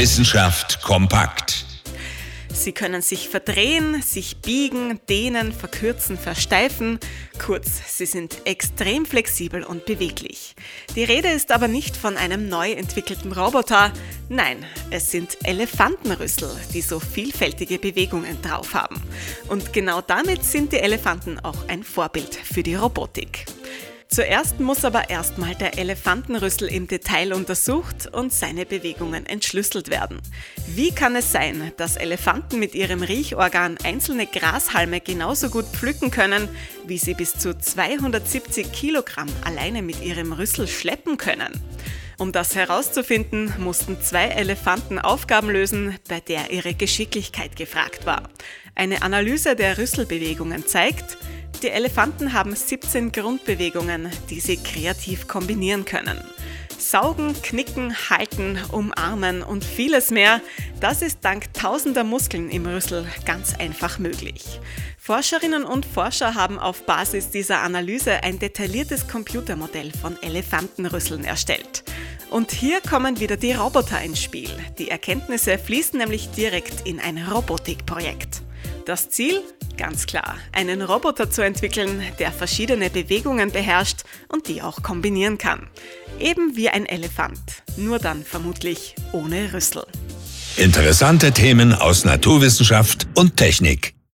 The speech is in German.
Wissenschaft kompakt. Sie können sich verdrehen, sich biegen, dehnen, verkürzen, versteifen. Kurz, sie sind extrem flexibel und beweglich. Die Rede ist aber nicht von einem neu entwickelten Roboter. Nein, es sind Elefantenrüssel, die so vielfältige Bewegungen drauf haben. Und genau damit sind die Elefanten auch ein Vorbild für die Robotik. Zuerst muss aber erstmal der Elefantenrüssel im Detail untersucht und seine Bewegungen entschlüsselt werden. Wie kann es sein, dass Elefanten mit ihrem Riechorgan einzelne Grashalme genauso gut pflücken können, wie sie bis zu 270 Kilogramm alleine mit ihrem Rüssel schleppen können? Um das herauszufinden, mussten zwei Elefanten Aufgaben lösen, bei der ihre Geschicklichkeit gefragt war. Eine Analyse der Rüsselbewegungen zeigt, die Elefanten haben 17 Grundbewegungen, die sie kreativ kombinieren können. Saugen, knicken, halten, umarmen und vieles mehr, das ist dank tausender Muskeln im Rüssel ganz einfach möglich. Forscherinnen und Forscher haben auf Basis dieser Analyse ein detailliertes Computermodell von Elefantenrüsseln erstellt. Und hier kommen wieder die Roboter ins Spiel. Die Erkenntnisse fließen nämlich direkt in ein Robotikprojekt. Das Ziel? Ganz klar, einen Roboter zu entwickeln, der verschiedene Bewegungen beherrscht und die auch kombinieren kann. Eben wie ein Elefant, nur dann vermutlich ohne Rüssel. Interessante Themen aus Naturwissenschaft und Technik.